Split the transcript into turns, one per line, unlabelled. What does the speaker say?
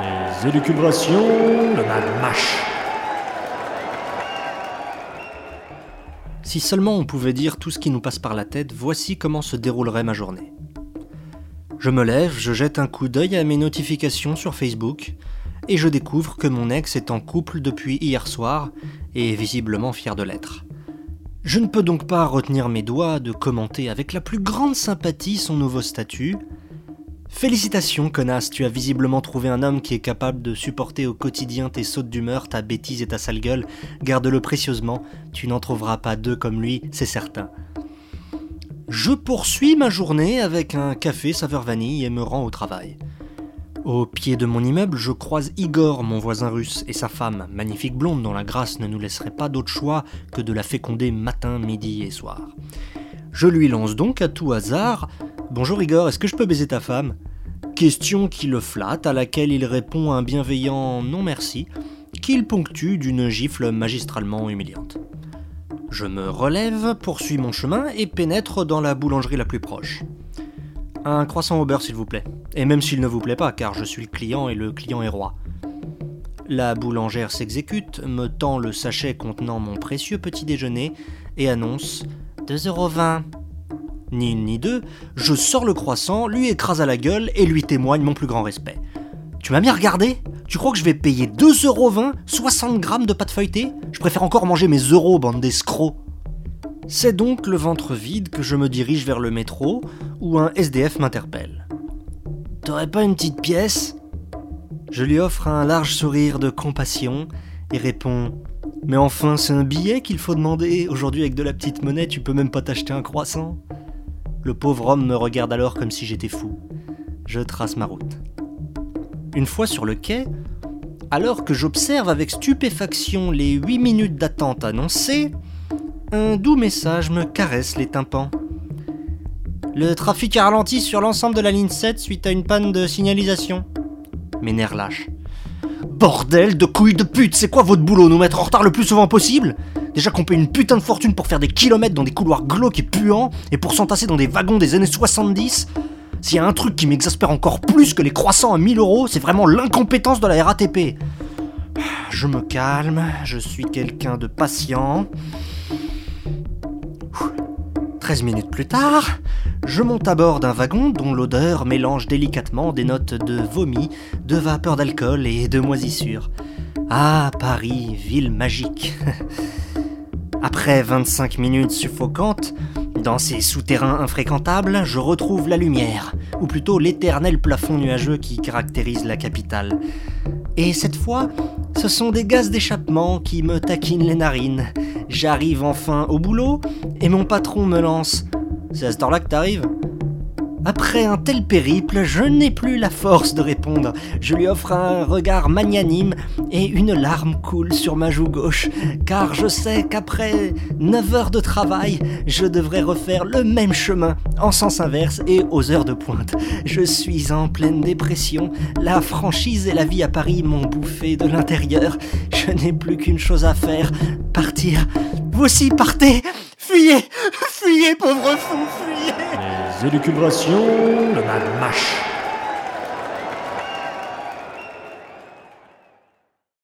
Les élucubrations, le mash.
Si seulement on pouvait dire tout ce qui nous passe par la tête, voici comment se déroulerait ma journée. Je me lève, je jette un coup d'œil à mes notifications sur Facebook, et je découvre que mon ex est en couple depuis hier soir, et est visiblement fier de l'être. Je ne peux donc pas retenir mes doigts de commenter avec la plus grande sympathie son nouveau statut, Félicitations, connasse, tu as visiblement trouvé un homme qui est capable de supporter au quotidien tes sautes d'humeur, ta bêtise et ta sale gueule. Garde-le précieusement, tu n'en trouveras pas deux comme lui, c'est certain. Je poursuis ma journée avec un café saveur vanille et me rends au travail. Au pied de mon immeuble, je croise Igor, mon voisin russe, et sa femme, magnifique blonde dont la grâce ne nous laisserait pas d'autre choix que de la féconder matin, midi et soir. Je lui lance donc à tout hasard Bonjour Igor, est-ce que je peux baiser ta femme? Question qui le flatte, à laquelle il répond un bienveillant non merci, qu'il ponctue d'une gifle magistralement humiliante. Je me relève, poursuis mon chemin et pénètre dans la boulangerie la plus proche. Un croissant au beurre s'il vous plaît, et même s'il ne vous plaît pas, car je suis le client et le client est roi. La boulangère s'exécute, me tend le sachet contenant mon précieux petit déjeuner et annonce 2,20€. Ni une ni deux, je sors le croissant, lui écrase à la gueule et lui témoigne mon plus grand respect. Tu m'as bien regardé? Tu crois que je vais payer 2,20€, 60 grammes de pâte feuilletée? Je préfère encore manger mes euros, bande d'escrocs. C'est donc le ventre vide que je me dirige vers le métro, où un SDF m'interpelle. T'aurais pas une petite pièce? Je lui offre un large sourire de compassion et réponds Mais enfin, c'est un billet qu'il faut demander. Aujourd'hui, avec de la petite monnaie, tu peux même pas t'acheter un croissant. Le pauvre homme me regarde alors comme si j'étais fou. Je trace ma route. Une fois sur le quai, alors que j'observe avec stupéfaction les 8 minutes d'attente annoncées, un doux message me caresse les tympans. Le trafic a ralenti sur l'ensemble de la ligne 7 suite à une panne de signalisation. Mes nerfs lâchent. Bordel de couilles de pute, c'est quoi votre boulot Nous mettre en retard le plus souvent possible? Déjà qu'on paye une putain de fortune pour faire des kilomètres dans des couloirs glauques et puants, et pour s'entasser dans des wagons des années 70 S'il y a un truc qui m'exaspère encore plus que les croissants à 1000 euros, c'est vraiment l'incompétence de la RATP. Je me calme, je suis quelqu'un de patient. 13 minutes plus tard, je monte à bord d'un wagon dont l'odeur mélange délicatement des notes de vomi, de vapeur d'alcool et de moisissure. Ah, Paris, ville magique. Après 25 minutes suffocantes, dans ces souterrains infréquentables, je retrouve la lumière, ou plutôt l'éternel plafond nuageux qui caractérise la capitale. Et cette fois, ce sont des gaz d'échappement qui me taquinent les narines. J'arrive enfin au boulot, et mon patron me lance C'est à cette heure-là que t'arrives? Après un tel périple, je n'ai plus la force de répondre. Je lui offre un regard magnanime et une larme coule sur ma joue gauche, car je sais qu'après 9 heures de travail, je devrais refaire le même chemin en sens inverse et aux heures de pointe. Je suis en pleine dépression, la franchise et la vie à Paris m'ont bouffé de l'intérieur. Je n'ai plus qu'une chose à faire, partir. Vous aussi partez Fuyez Fuyez, pauvre fou, fuyez
élucubrations, le mad mash.